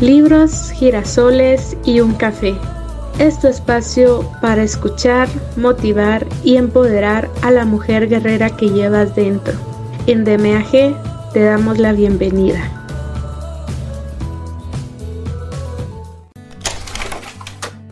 libros, girasoles y un café. Es tu espacio para escuchar, motivar y empoderar a la mujer guerrera que llevas dentro. En DMAG te damos la bienvenida.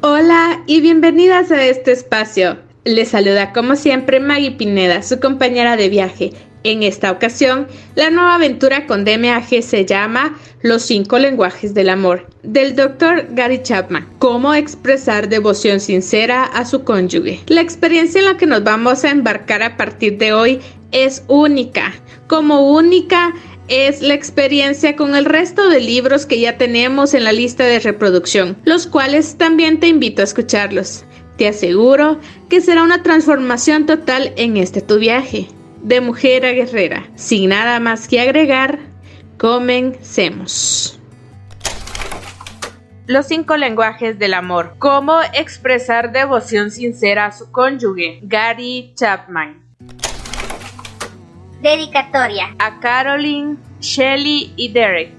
Hola y bienvenidas a este espacio. Les saluda como siempre Maggie Pineda, su compañera de viaje en esta ocasión, la nueva aventura con DMAG se llama Los cinco lenguajes del amor, del Dr. Gary Chapman. Cómo expresar devoción sincera a su cónyuge. La experiencia en la que nos vamos a embarcar a partir de hoy es única. Como única es la experiencia con el resto de libros que ya tenemos en la lista de reproducción, los cuales también te invito a escucharlos. Te aseguro que será una transformación total en este tu viaje de mujer a guerrera. Sin nada más que agregar, comencemos. Los cinco lenguajes del amor. Cómo expresar devoción sincera a su cónyuge. Gary Chapman. Dedicatoria. A Caroline, Shelly y Derek.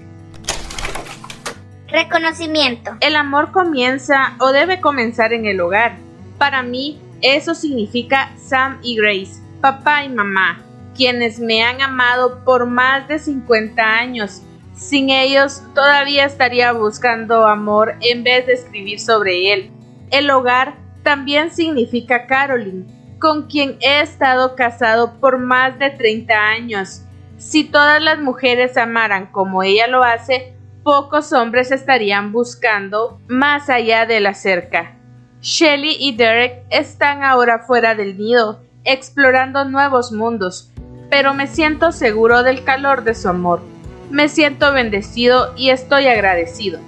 Reconocimiento. El amor comienza o debe comenzar en el hogar. Para mí, eso significa Sam y Grace papá y mamá, quienes me han amado por más de 50 años. Sin ellos todavía estaría buscando amor en vez de escribir sobre él. El hogar también significa Caroline, con quien he estado casado por más de 30 años. Si todas las mujeres amaran como ella lo hace, pocos hombres estarían buscando más allá de la cerca. Shelly y Derek están ahora fuera del nido explorando nuevos mundos, pero me siento seguro del calor de su amor. Me siento bendecido y estoy agradecido.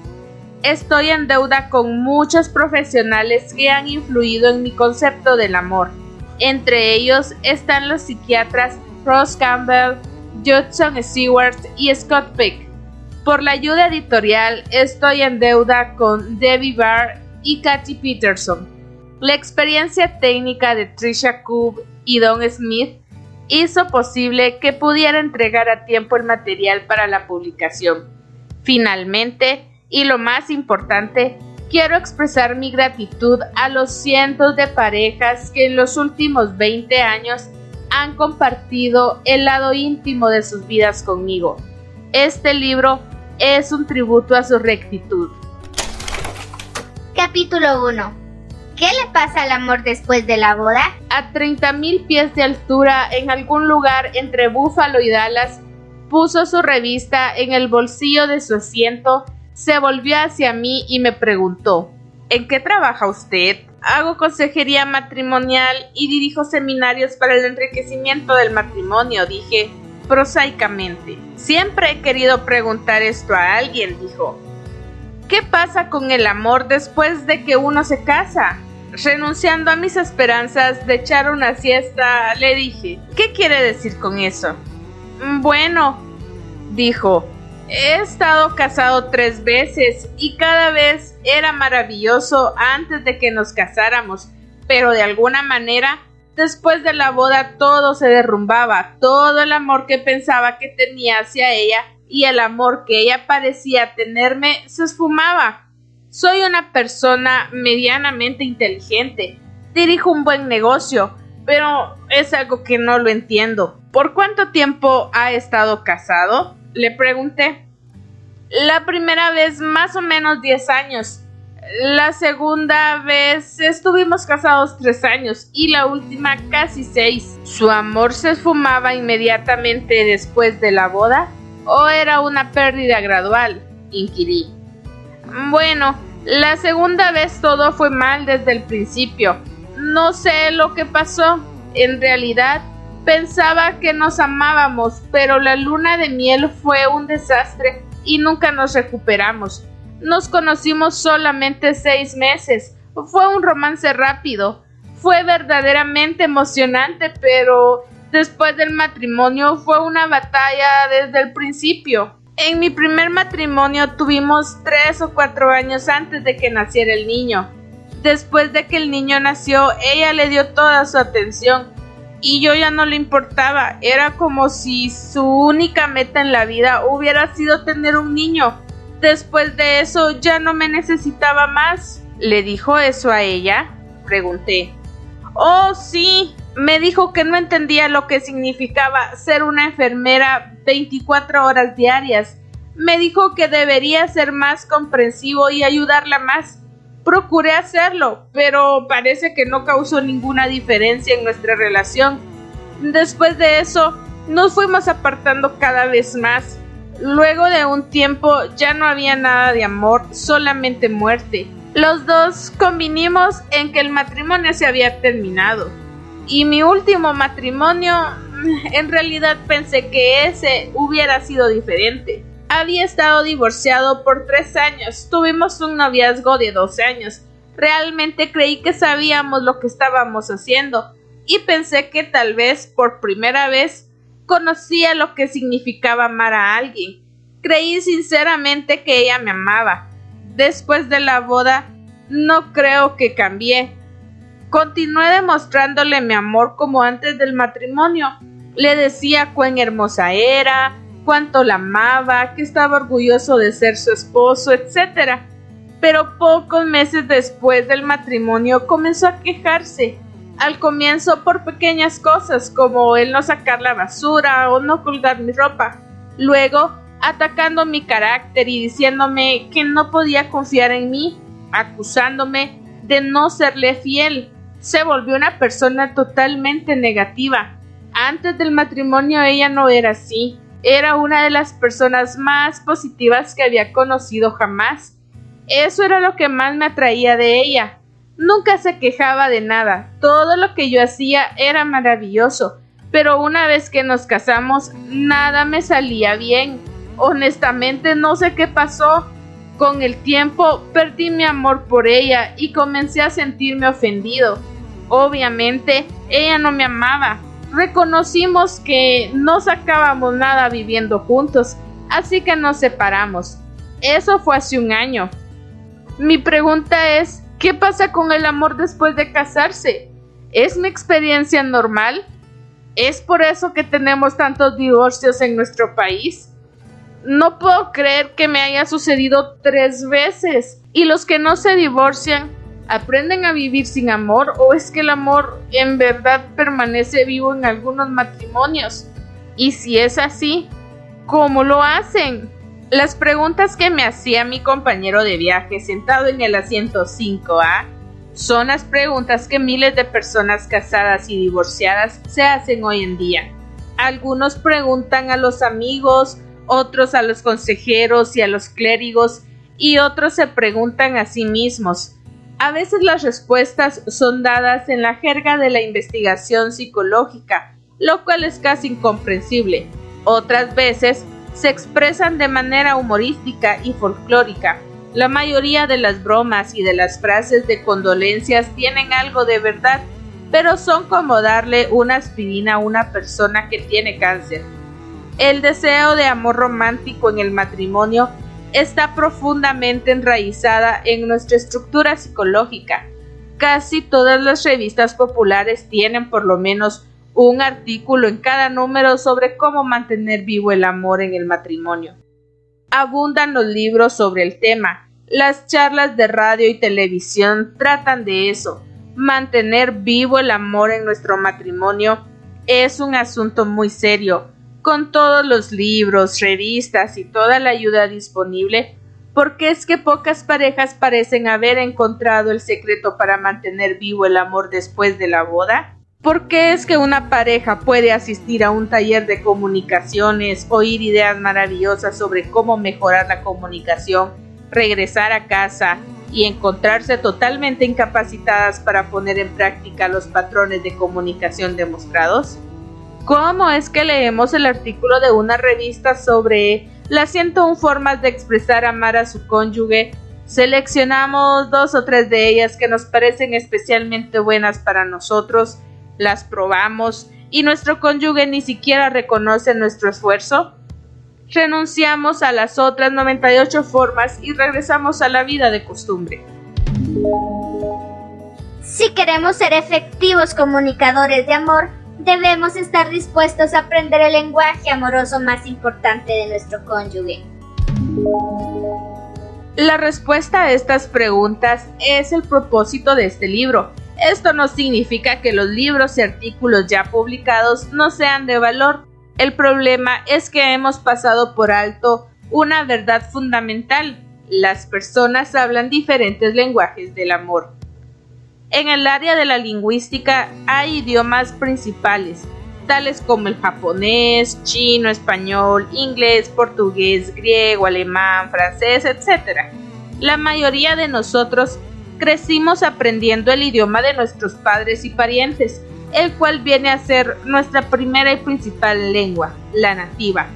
Estoy en deuda con muchos profesionales que han influido en mi concepto del amor. Entre ellos están los psiquiatras Ross Campbell, Judson Stewart y Scott Peck. Por la ayuda editorial estoy en deuda con Debbie Barr y Katy Peterson. La experiencia técnica de Trisha Kub y Don Smith hizo posible que pudiera entregar a tiempo el material para la publicación. Finalmente, y lo más importante, quiero expresar mi gratitud a los cientos de parejas que en los últimos 20 años han compartido el lado íntimo de sus vidas conmigo. Este libro es un tributo a su rectitud. Capítulo 1 ¿Qué le pasa al amor después de la boda? A 30.000 pies de altura, en algún lugar entre Búfalo y Dallas, puso su revista en el bolsillo de su asiento, se volvió hacia mí y me preguntó, ¿En qué trabaja usted? Hago consejería matrimonial y dirijo seminarios para el enriquecimiento del matrimonio, dije prosaicamente. Siempre he querido preguntar esto a alguien, dijo. ¿Qué pasa con el amor después de que uno se casa? Renunciando a mis esperanzas de echar una siesta, le dije, ¿qué quiere decir con eso? Mm, bueno, dijo, he estado casado tres veces y cada vez era maravilloso antes de que nos casáramos, pero de alguna manera, después de la boda todo se derrumbaba, todo el amor que pensaba que tenía hacia ella y el amor que ella parecía tenerme se esfumaba. Soy una persona medianamente inteligente. Dirijo un buen negocio, pero es algo que no lo entiendo. ¿Por cuánto tiempo ha estado casado? Le pregunté. La primera vez más o menos 10 años. La segunda vez estuvimos casados tres años y la última casi seis. ¿Su amor se esfumaba inmediatamente después de la boda? ¿O era una pérdida gradual? inquirí. Bueno, la segunda vez todo fue mal desde el principio. No sé lo que pasó. En realidad, pensaba que nos amábamos, pero la luna de miel fue un desastre y nunca nos recuperamos. Nos conocimos solamente seis meses. Fue un romance rápido. Fue verdaderamente emocionante, pero después del matrimonio fue una batalla desde el principio. En mi primer matrimonio tuvimos tres o cuatro años antes de que naciera el niño. Después de que el niño nació, ella le dio toda su atención y yo ya no le importaba. Era como si su única meta en la vida hubiera sido tener un niño. Después de eso ya no me necesitaba más. ¿Le dijo eso a ella? Pregunté. Oh, sí. Me dijo que no entendía lo que significaba ser una enfermera 24 horas diarias. Me dijo que debería ser más comprensivo y ayudarla más. Procuré hacerlo, pero parece que no causó ninguna diferencia en nuestra relación. Después de eso, nos fuimos apartando cada vez más. Luego de un tiempo ya no había nada de amor, solamente muerte. Los dos convinimos en que el matrimonio se había terminado. Y mi último matrimonio, en realidad pensé que ese hubiera sido diferente. Había estado divorciado por tres años, tuvimos un noviazgo de 12 años. Realmente creí que sabíamos lo que estábamos haciendo y pensé que tal vez por primera vez conocía lo que significaba amar a alguien. Creí sinceramente que ella me amaba. Después de la boda, no creo que cambié. Continué demostrándole mi amor como antes del matrimonio. Le decía cuán hermosa era, cuánto la amaba, que estaba orgulloso de ser su esposo, etc. Pero pocos meses después del matrimonio comenzó a quejarse al comienzo por pequeñas cosas como el no sacar la basura o no colgar mi ropa. Luego, atacando mi carácter y diciéndome que no podía confiar en mí, acusándome de no serle fiel. Se volvió una persona totalmente negativa. Antes del matrimonio ella no era así. Era una de las personas más positivas que había conocido jamás. Eso era lo que más me atraía de ella. Nunca se quejaba de nada, todo lo que yo hacía era maravilloso, pero una vez que nos casamos nada me salía bien. Honestamente no sé qué pasó. Con el tiempo perdí mi amor por ella y comencé a sentirme ofendido. Obviamente ella no me amaba. Reconocimos que no sacábamos nada viviendo juntos, así que nos separamos. Eso fue hace un año. Mi pregunta es, ¿Qué pasa con el amor después de casarse? ¿Es mi experiencia normal? ¿Es por eso que tenemos tantos divorcios en nuestro país? No puedo creer que me haya sucedido tres veces. ¿Y los que no se divorcian aprenden a vivir sin amor o es que el amor en verdad permanece vivo en algunos matrimonios? Y si es así, ¿cómo lo hacen? Las preguntas que me hacía mi compañero de viaje sentado en el asiento 5A son las preguntas que miles de personas casadas y divorciadas se hacen hoy en día. Algunos preguntan a los amigos, otros a los consejeros y a los clérigos, y otros se preguntan a sí mismos. A veces las respuestas son dadas en la jerga de la investigación psicológica, lo cual es casi incomprensible. Otras veces se expresan de manera humorística y folclórica. La mayoría de las bromas y de las frases de condolencias tienen algo de verdad, pero son como darle una aspirina a una persona que tiene cáncer. El deseo de amor romántico en el matrimonio está profundamente enraizada en nuestra estructura psicológica. Casi todas las revistas populares tienen por lo menos un artículo en cada número sobre cómo mantener vivo el amor en el matrimonio. Abundan los libros sobre el tema. Las charlas de radio y televisión tratan de eso. Mantener vivo el amor en nuestro matrimonio es un asunto muy serio. Con todos los libros, revistas y toda la ayuda disponible, porque es que pocas parejas parecen haber encontrado el secreto para mantener vivo el amor después de la boda? ¿Por qué es que una pareja puede asistir a un taller de comunicaciones, oír ideas maravillosas sobre cómo mejorar la comunicación, regresar a casa y encontrarse totalmente incapacitadas para poner en práctica los patrones de comunicación demostrados? ¿Cómo es que leemos el artículo de una revista sobre las 101 formas de expresar amar a su cónyuge? Seleccionamos dos o tres de ellas que nos parecen especialmente buenas para nosotros las probamos y nuestro cónyuge ni siquiera reconoce nuestro esfuerzo? Renunciamos a las otras 98 formas y regresamos a la vida de costumbre. Si queremos ser efectivos comunicadores de amor, debemos estar dispuestos a aprender el lenguaje amoroso más importante de nuestro cónyuge. La respuesta a estas preguntas es el propósito de este libro. Esto no significa que los libros y artículos ya publicados no sean de valor. El problema es que hemos pasado por alto una verdad fundamental. Las personas hablan diferentes lenguajes del amor. En el área de la lingüística hay idiomas principales, tales como el japonés, chino, español, inglés, portugués, griego, alemán, francés, etc. La mayoría de nosotros crecimos aprendiendo el idioma de nuestros padres y parientes, el cual viene a ser nuestra primera y principal lengua, la nativa.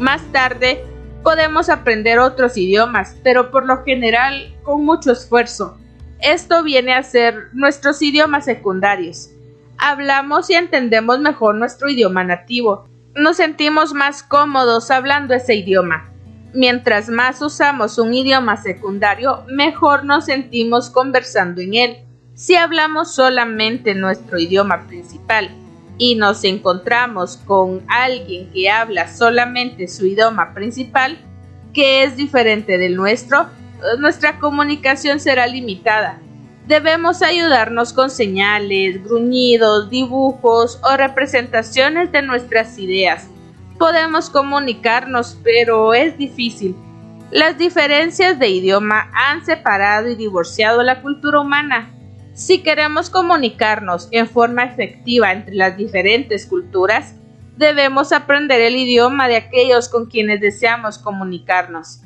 Más tarde podemos aprender otros idiomas, pero por lo general con mucho esfuerzo. Esto viene a ser nuestros idiomas secundarios. Hablamos y entendemos mejor nuestro idioma nativo. Nos sentimos más cómodos hablando ese idioma. Mientras más usamos un idioma secundario, mejor nos sentimos conversando en él. Si hablamos solamente nuestro idioma principal y nos encontramos con alguien que habla solamente su idioma principal, que es diferente del nuestro, nuestra comunicación será limitada. Debemos ayudarnos con señales, gruñidos, dibujos o representaciones de nuestras ideas. Podemos comunicarnos, pero es difícil. Las diferencias de idioma han separado y divorciado la cultura humana. Si queremos comunicarnos en forma efectiva entre las diferentes culturas, debemos aprender el idioma de aquellos con quienes deseamos comunicarnos.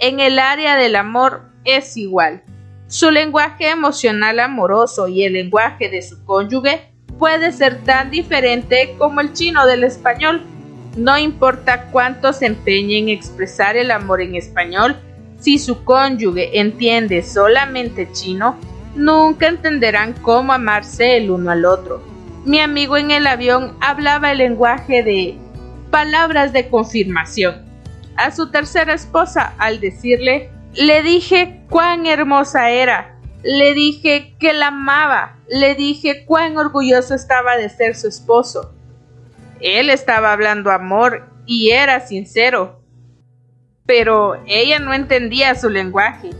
En el área del amor es igual. Su lenguaje emocional amoroso y el lenguaje de su cónyuge puede ser tan diferente como el chino del español. No importa cuánto se empeñe en expresar el amor en español, si su cónyuge entiende solamente chino, nunca entenderán cómo amarse el uno al otro. Mi amigo en el avión hablaba el lenguaje de palabras de confirmación a su tercera esposa al decirle, le dije cuán hermosa era, le dije que la amaba, le dije cuán orgulloso estaba de ser su esposo. Él estaba hablando amor y era sincero, pero ella no entendía su lenguaje.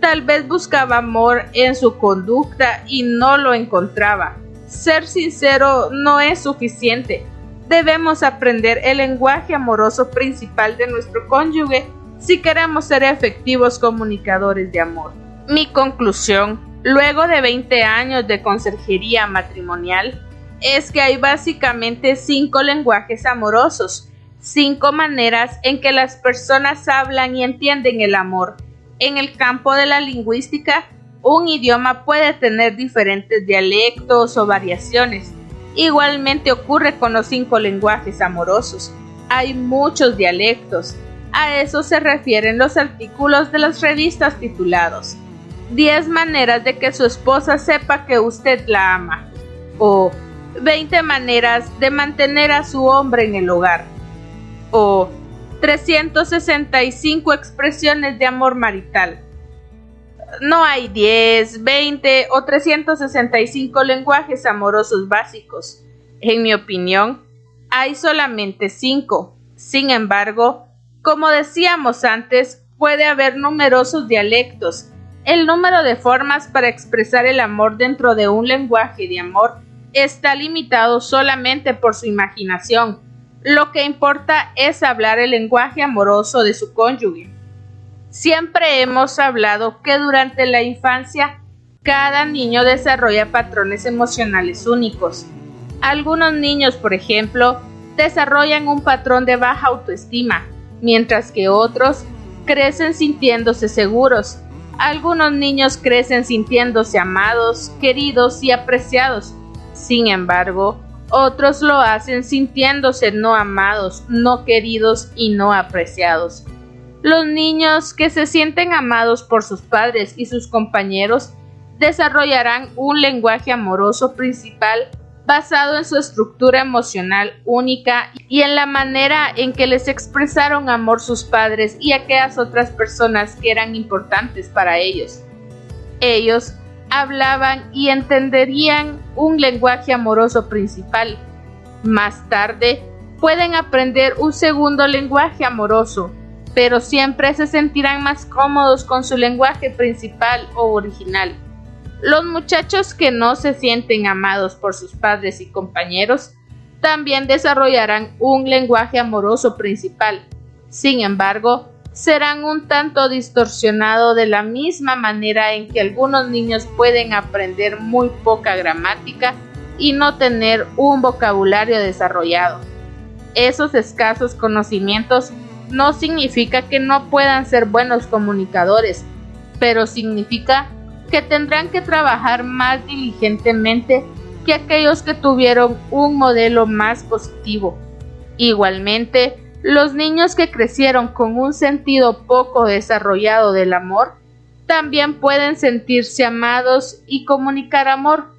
Tal vez buscaba amor en su conducta y no lo encontraba. Ser sincero no es suficiente debemos aprender el lenguaje amoroso principal de nuestro cónyuge si queremos ser efectivos comunicadores de amor. Mi conclusión, luego de 20 años de conserjería matrimonial, es que hay básicamente cinco lenguajes amorosos, cinco maneras en que las personas hablan y entienden el amor. En el campo de la lingüística, un idioma puede tener diferentes dialectos o variaciones, Igualmente ocurre con los cinco lenguajes amorosos. Hay muchos dialectos. A eso se refieren los artículos de las revistas titulados 10 maneras de que su esposa sepa que usted la ama o 20 maneras de mantener a su hombre en el hogar o 365 expresiones de amor marital no hay 10, 20 o 365 lenguajes amorosos básicos. En mi opinión, hay solamente 5. Sin embargo, como decíamos antes, puede haber numerosos dialectos. El número de formas para expresar el amor dentro de un lenguaje de amor está limitado solamente por su imaginación. Lo que importa es hablar el lenguaje amoroso de su cónyuge. Siempre hemos hablado que durante la infancia cada niño desarrolla patrones emocionales únicos. Algunos niños, por ejemplo, desarrollan un patrón de baja autoestima, mientras que otros crecen sintiéndose seguros. Algunos niños crecen sintiéndose amados, queridos y apreciados. Sin embargo, otros lo hacen sintiéndose no amados, no queridos y no apreciados. Los niños que se sienten amados por sus padres y sus compañeros desarrollarán un lenguaje amoroso principal basado en su estructura emocional única y en la manera en que les expresaron amor sus padres y aquellas otras personas que eran importantes para ellos. Ellos hablaban y entenderían un lenguaje amoroso principal. Más tarde, pueden aprender un segundo lenguaje amoroso, pero siempre se sentirán más cómodos con su lenguaje principal o original. Los muchachos que no se sienten amados por sus padres y compañeros también desarrollarán un lenguaje amoroso principal. Sin embargo, serán un tanto distorsionado de la misma manera en que algunos niños pueden aprender muy poca gramática y no tener un vocabulario desarrollado. Esos escasos conocimientos no significa que no puedan ser buenos comunicadores, pero significa que tendrán que trabajar más diligentemente que aquellos que tuvieron un modelo más positivo. Igualmente, los niños que crecieron con un sentido poco desarrollado del amor también pueden sentirse amados y comunicar amor,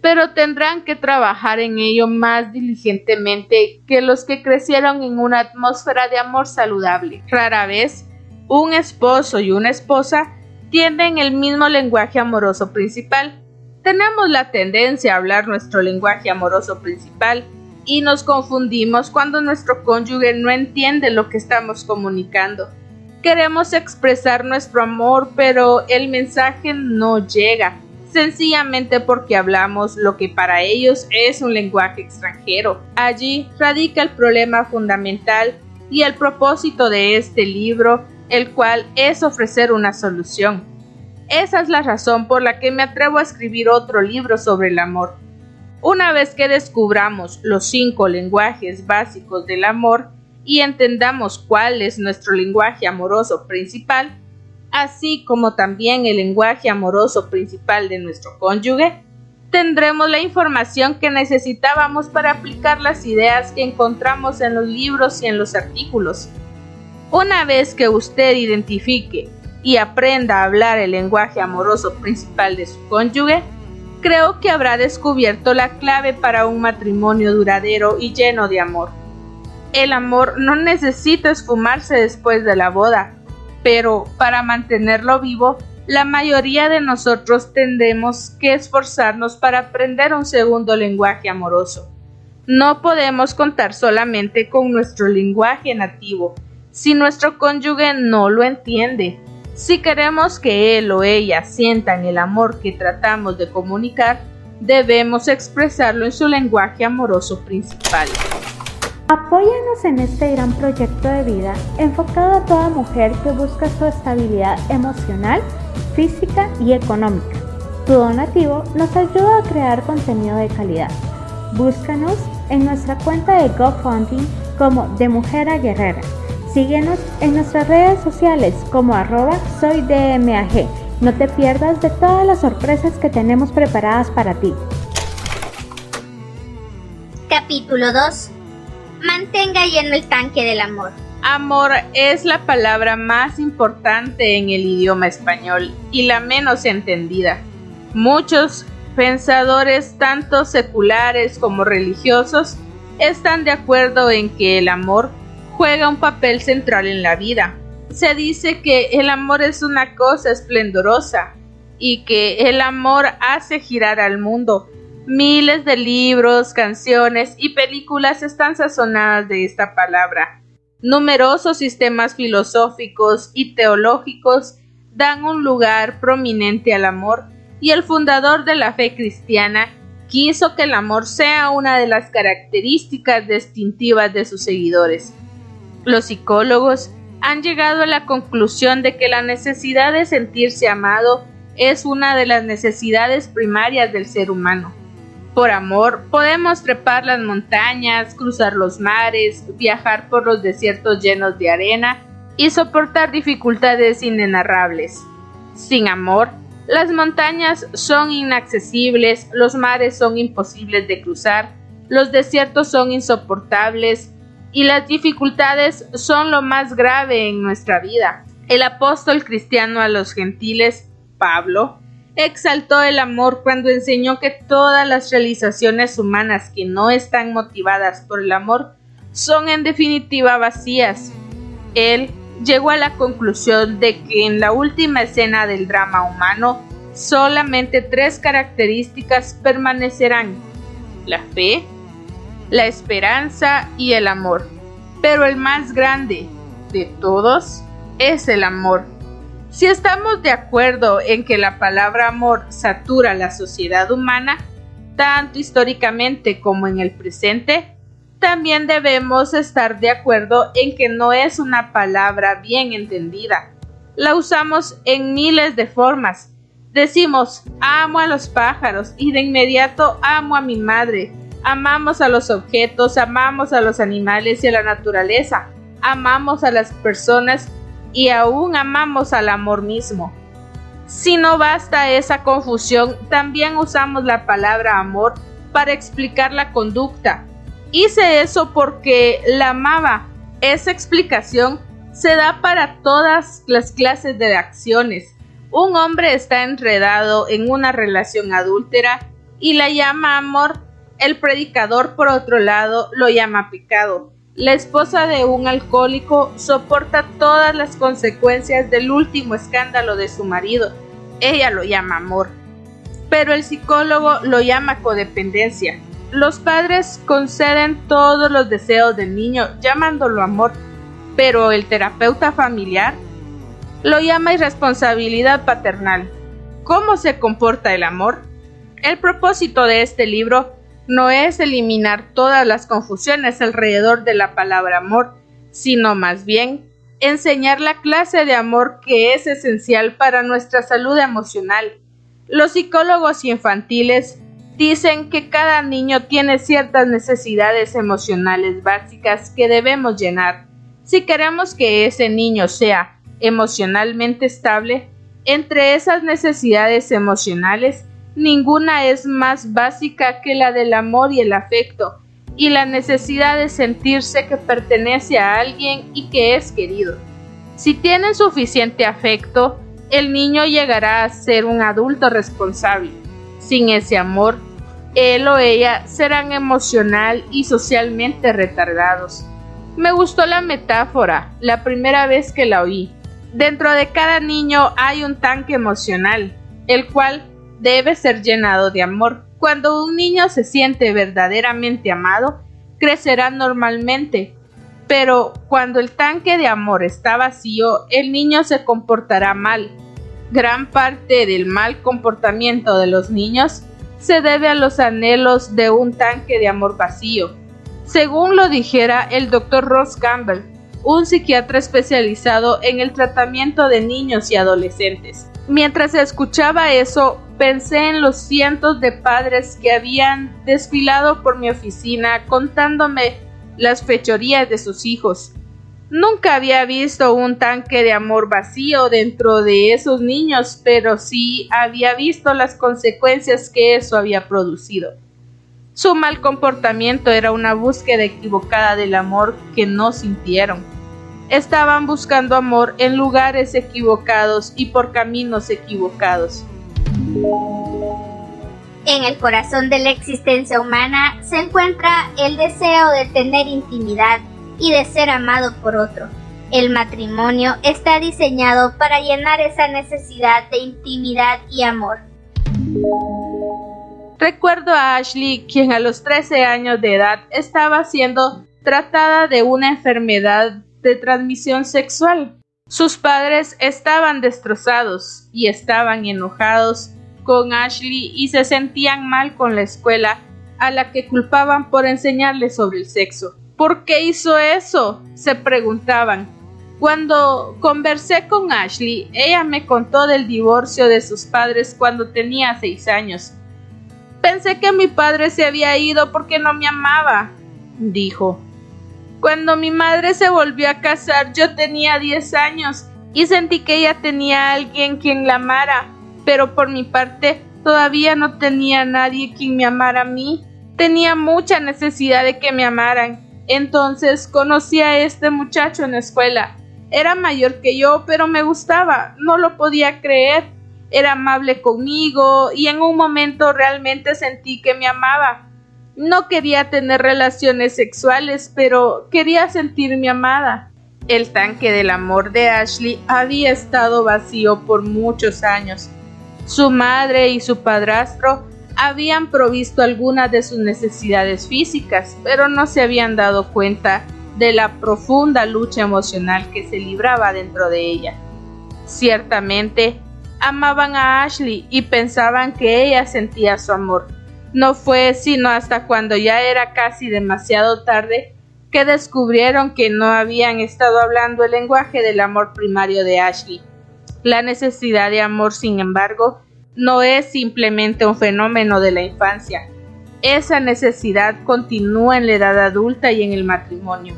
pero tendrán que trabajar en ello más diligentemente que los que crecieron en una atmósfera de amor saludable. Rara vez, un esposo y una esposa tienen el mismo lenguaje amoroso principal. Tenemos la tendencia a hablar nuestro lenguaje amoroso principal y nos confundimos cuando nuestro cónyuge no entiende lo que estamos comunicando. Queremos expresar nuestro amor, pero el mensaje no llega, sencillamente porque hablamos lo que para ellos es un lenguaje extranjero. Allí radica el problema fundamental y el propósito de este libro el cual es ofrecer una solución. Esa es la razón por la que me atrevo a escribir otro libro sobre el amor. Una vez que descubramos los cinco lenguajes básicos del amor y entendamos cuál es nuestro lenguaje amoroso principal, así como también el lenguaje amoroso principal de nuestro cónyuge, tendremos la información que necesitábamos para aplicar las ideas que encontramos en los libros y en los artículos. Una vez que usted identifique y aprenda a hablar el lenguaje amoroso principal de su cónyuge, creo que habrá descubierto la clave para un matrimonio duradero y lleno de amor. El amor no necesita esfumarse después de la boda, pero para mantenerlo vivo, la mayoría de nosotros tendremos que esforzarnos para aprender un segundo lenguaje amoroso. No podemos contar solamente con nuestro lenguaje nativo, si nuestro cónyuge no lo entiende. Si queremos que él o ella sientan el amor que tratamos de comunicar, debemos expresarlo en su lenguaje amoroso principal. Apóyanos en este gran proyecto de vida enfocado a toda mujer que busca su estabilidad emocional, física y económica. Tu donativo nos ayuda a crear contenido de calidad. Búscanos en nuestra cuenta de GoFundMe como De Mujer a Guerrera Síguenos en nuestras redes sociales como arroba soydmag. No te pierdas de todas las sorpresas que tenemos preparadas para ti. Capítulo 2. Mantenga lleno el tanque del amor. Amor es la palabra más importante en el idioma español y la menos entendida. Muchos pensadores, tanto seculares como religiosos, están de acuerdo en que el amor juega un papel central en la vida. Se dice que el amor es una cosa esplendorosa y que el amor hace girar al mundo. Miles de libros, canciones y películas están sazonadas de esta palabra. Numerosos sistemas filosóficos y teológicos dan un lugar prominente al amor y el fundador de la fe cristiana quiso que el amor sea una de las características distintivas de sus seguidores. Los psicólogos han llegado a la conclusión de que la necesidad de sentirse amado es una de las necesidades primarias del ser humano. Por amor podemos trepar las montañas, cruzar los mares, viajar por los desiertos llenos de arena y soportar dificultades inenarrables. Sin amor, las montañas son inaccesibles, los mares son imposibles de cruzar, los desiertos son insoportables, y las dificultades son lo más grave en nuestra vida. El apóstol cristiano a los gentiles, Pablo, exaltó el amor cuando enseñó que todas las realizaciones humanas que no están motivadas por el amor son en definitiva vacías. Él llegó a la conclusión de que en la última escena del drama humano solamente tres características permanecerán, la fe, la esperanza y el amor. Pero el más grande de todos es el amor. Si estamos de acuerdo en que la palabra amor satura la sociedad humana, tanto históricamente como en el presente, también debemos estar de acuerdo en que no es una palabra bien entendida. La usamos en miles de formas. Decimos amo a los pájaros y de inmediato amo a mi madre. Amamos a los objetos, amamos a los animales y a la naturaleza. Amamos a las personas y aún amamos al amor mismo. Si no basta esa confusión, también usamos la palabra amor para explicar la conducta. Hice eso porque la amaba. Esa explicación se da para todas las clases de acciones. Un hombre está enredado en una relación adúltera y la llama amor. El predicador, por otro lado, lo llama pecado. La esposa de un alcohólico soporta todas las consecuencias del último escándalo de su marido. Ella lo llama amor. Pero el psicólogo lo llama codependencia. Los padres conceden todos los deseos del niño llamándolo amor, pero el terapeuta familiar lo llama irresponsabilidad paternal. ¿Cómo se comporta el amor? El propósito de este libro no es eliminar todas las confusiones alrededor de la palabra amor, sino más bien enseñar la clase de amor que es esencial para nuestra salud emocional. Los psicólogos infantiles dicen que cada niño tiene ciertas necesidades emocionales básicas que debemos llenar. Si queremos que ese niño sea emocionalmente estable, entre esas necesidades emocionales ninguna es más básica que la del amor y el afecto, y la necesidad de sentirse que pertenece a alguien y que es querido. Si tienen suficiente afecto, el niño llegará a ser un adulto responsable. Sin ese amor, él o ella serán emocional y socialmente retardados. Me gustó la metáfora la primera vez que la oí. Dentro de cada niño hay un tanque emocional, el cual debe ser llenado de amor. Cuando un niño se siente verdaderamente amado, crecerá normalmente. Pero cuando el tanque de amor está vacío, el niño se comportará mal. Gran parte del mal comportamiento de los niños se debe a los anhelos de un tanque de amor vacío. Según lo dijera el Dr. Ross Campbell, un psiquiatra especializado en el tratamiento de niños y adolescentes. Mientras escuchaba eso, pensé en los cientos de padres que habían desfilado por mi oficina contándome las fechorías de sus hijos. Nunca había visto un tanque de amor vacío dentro de esos niños, pero sí había visto las consecuencias que eso había producido. Su mal comportamiento era una búsqueda equivocada del amor que no sintieron. Estaban buscando amor en lugares equivocados y por caminos equivocados. En el corazón de la existencia humana se encuentra el deseo de tener intimidad y de ser amado por otro. El matrimonio está diseñado para llenar esa necesidad de intimidad y amor. Recuerdo a Ashley, quien a los 13 años de edad estaba siendo tratada de una enfermedad de transmisión sexual. Sus padres estaban destrozados y estaban enojados con Ashley y se sentían mal con la escuela a la que culpaban por enseñarle sobre el sexo. ¿Por qué hizo eso? se preguntaban. Cuando conversé con Ashley, ella me contó del divorcio de sus padres cuando tenía seis años Pensé que mi padre se había ido porque no me amaba, dijo. Cuando mi madre se volvió a casar yo tenía 10 años y sentí que ella tenía a alguien quien la amara, pero por mi parte todavía no tenía nadie quien me amara a mí. Tenía mucha necesidad de que me amaran. Entonces conocí a este muchacho en la escuela. Era mayor que yo, pero me gustaba. No lo podía creer era amable conmigo y en un momento realmente sentí que me amaba. No quería tener relaciones sexuales, pero quería sentirme amada. El tanque del amor de Ashley había estado vacío por muchos años. Su madre y su padrastro habían provisto algunas de sus necesidades físicas, pero no se habían dado cuenta de la profunda lucha emocional que se libraba dentro de ella. Ciertamente, amaban a Ashley y pensaban que ella sentía su amor. No fue sino hasta cuando ya era casi demasiado tarde que descubrieron que no habían estado hablando el lenguaje del amor primario de Ashley. La necesidad de amor, sin embargo, no es simplemente un fenómeno de la infancia. Esa necesidad continúa en la edad adulta y en el matrimonio.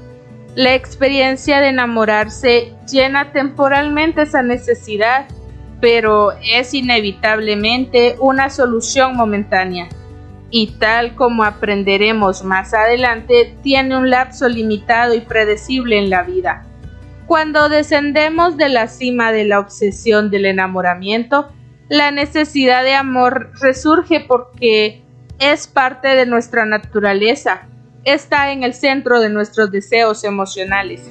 La experiencia de enamorarse llena temporalmente esa necesidad, pero es inevitablemente una solución momentánea y tal como aprenderemos más adelante, tiene un lapso limitado y predecible en la vida. Cuando descendemos de la cima de la obsesión del enamoramiento, la necesidad de amor resurge porque es parte de nuestra naturaleza, está en el centro de nuestros deseos emocionales.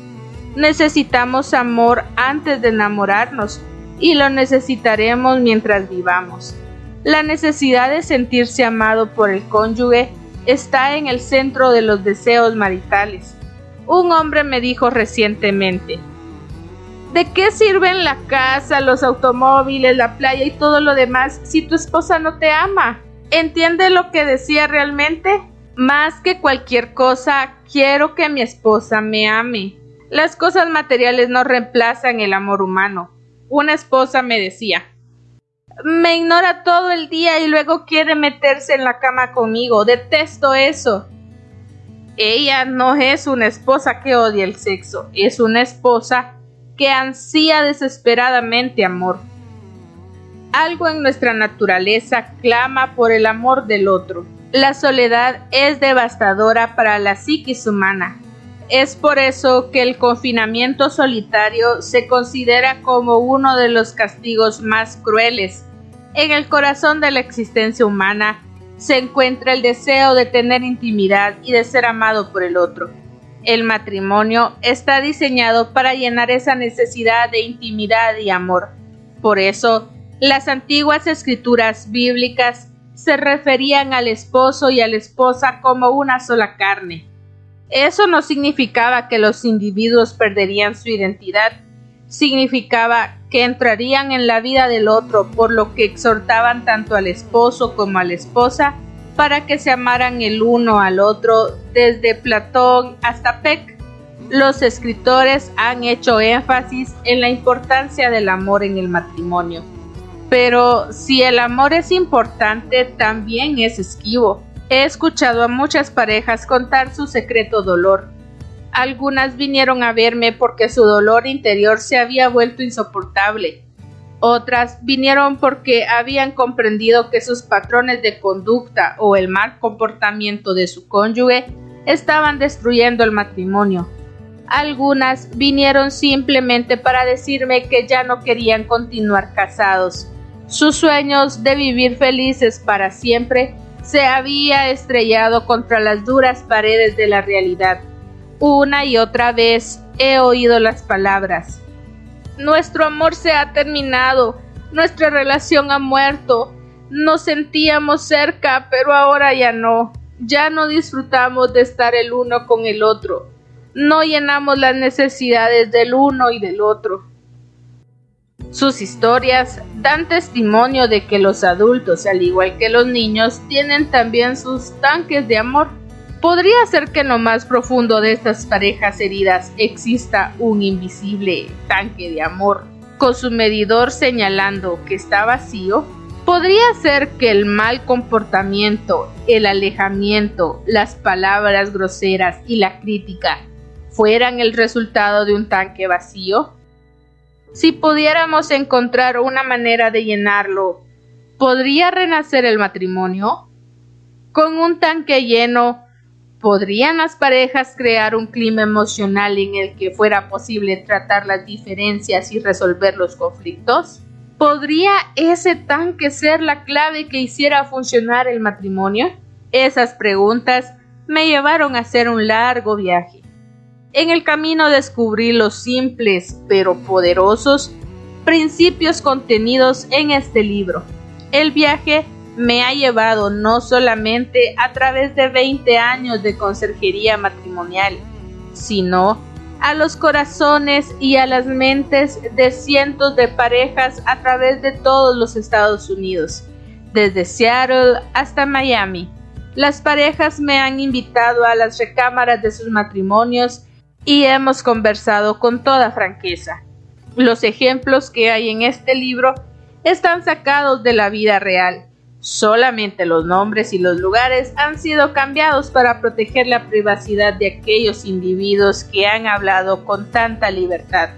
Necesitamos amor antes de enamorarnos y lo necesitaremos mientras vivamos. La necesidad de sentirse amado por el cónyuge está en el centro de los deseos maritales. Un hombre me dijo recientemente, ¿de qué sirven la casa, los automóviles, la playa y todo lo demás si tu esposa no te ama? ¿Entiende lo que decía realmente? Más que cualquier cosa, quiero que mi esposa me ame. Las cosas materiales no reemplazan el amor humano. Una esposa me decía, me ignora todo el día y luego quiere meterse en la cama conmigo. Detesto eso. Ella no es una esposa que odia el sexo, es una esposa que ansía desesperadamente amor. Algo en nuestra naturaleza clama por el amor del otro. La soledad es devastadora para la psiquis humana. Es por eso que el confinamiento solitario se considera como uno de los castigos más crueles en el corazón de la existencia humana se encuentra el deseo de tener intimidad y de ser amado por el otro. El matrimonio está diseñado para llenar esa necesidad de intimidad y amor. Por eso, las antiguas escrituras bíblicas se referían al esposo y a la esposa como una sola carne. Eso no significaba que los individuos perderían su identidad, significaba que entrarían en la vida del otro, por lo que exhortaban tanto al esposo como a la esposa para que se amaran el uno al otro desde Platón hasta Peck. Los escritores han hecho énfasis en la importancia del amor en el matrimonio. Pero si el amor es importante, también es esquivo. He escuchado a muchas parejas contar su secreto dolor, algunas vinieron a verme porque su dolor interior se había vuelto insoportable. Otras vinieron porque habían comprendido que sus patrones de conducta o el mal comportamiento de su cónyuge estaban destruyendo el matrimonio. Algunas vinieron simplemente para decirme que ya no querían continuar casados. Sus sueños de vivir felices para siempre se había estrellado contra las duras paredes de la realidad. Una y otra vez he oído las palabras. Nuestro amor se ha terminado, nuestra relación ha muerto, nos sentíamos cerca, pero ahora ya no. Ya no disfrutamos de estar el uno con el otro. No llenamos las necesidades del uno y del otro. Sus historias dan testimonio de que los adultos, al igual que los niños, tienen también sus tanques de amor. Podría ser que en lo más profundo de estas parejas heridas exista un invisible tanque de amor, con su medidor señalando que está vacío. Podría ser que el mal comportamiento, el alejamiento, las palabras groseras y la crítica fueran el resultado de un tanque vacío. Si pudiéramos encontrar una manera de llenarlo, ¿podría renacer el matrimonio? Con un tanque lleno, ¿Podrían las parejas crear un clima emocional en el que fuera posible tratar las diferencias y resolver los conflictos? ¿Podría ese tanque ser la clave que hiciera funcionar el matrimonio? Esas preguntas me llevaron a hacer un largo viaje. En el camino descubrí los simples pero poderosos principios contenidos en este libro. El viaje me ha llevado no solamente a través de 20 años de conserjería matrimonial, sino a los corazones y a las mentes de cientos de parejas a través de todos los Estados Unidos, desde Seattle hasta Miami. Las parejas me han invitado a las recámaras de sus matrimonios y hemos conversado con toda franqueza. Los ejemplos que hay en este libro están sacados de la vida real. Solamente los nombres y los lugares han sido cambiados para proteger la privacidad de aquellos individuos que han hablado con tanta libertad.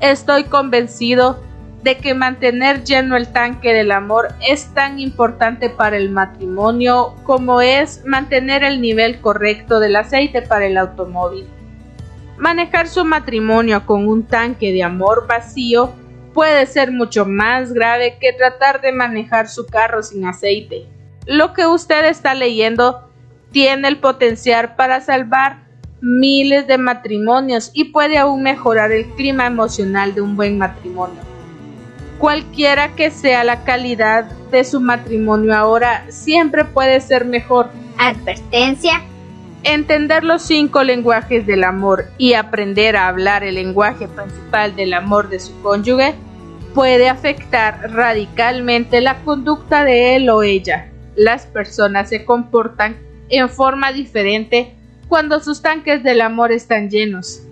Estoy convencido de que mantener lleno el tanque del amor es tan importante para el matrimonio como es mantener el nivel correcto del aceite para el automóvil. Manejar su matrimonio con un tanque de amor vacío puede ser mucho más grave que tratar de manejar su carro sin aceite. Lo que usted está leyendo tiene el potencial para salvar miles de matrimonios y puede aún mejorar el clima emocional de un buen matrimonio. Cualquiera que sea la calidad de su matrimonio ahora, siempre puede ser mejor. Advertencia. Entender los cinco lenguajes del amor y aprender a hablar el lenguaje principal del amor de su cónyuge puede afectar radicalmente la conducta de él o ella. Las personas se comportan en forma diferente cuando sus tanques del amor están llenos.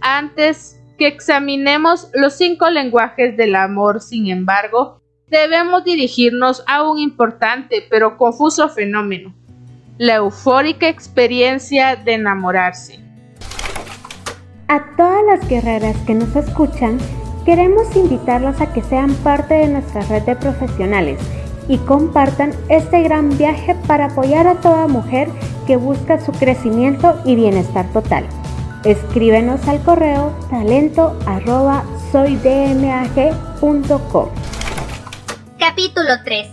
Antes que examinemos los cinco lenguajes del amor, sin embargo, debemos dirigirnos a un importante pero confuso fenómeno, la eufórica experiencia de enamorarse. A todas las guerreras que nos escuchan, Queremos invitarlos a que sean parte de nuestra red de profesionales y compartan este gran viaje para apoyar a toda mujer que busca su crecimiento y bienestar total. Escríbenos al correo talento Capítulo 3.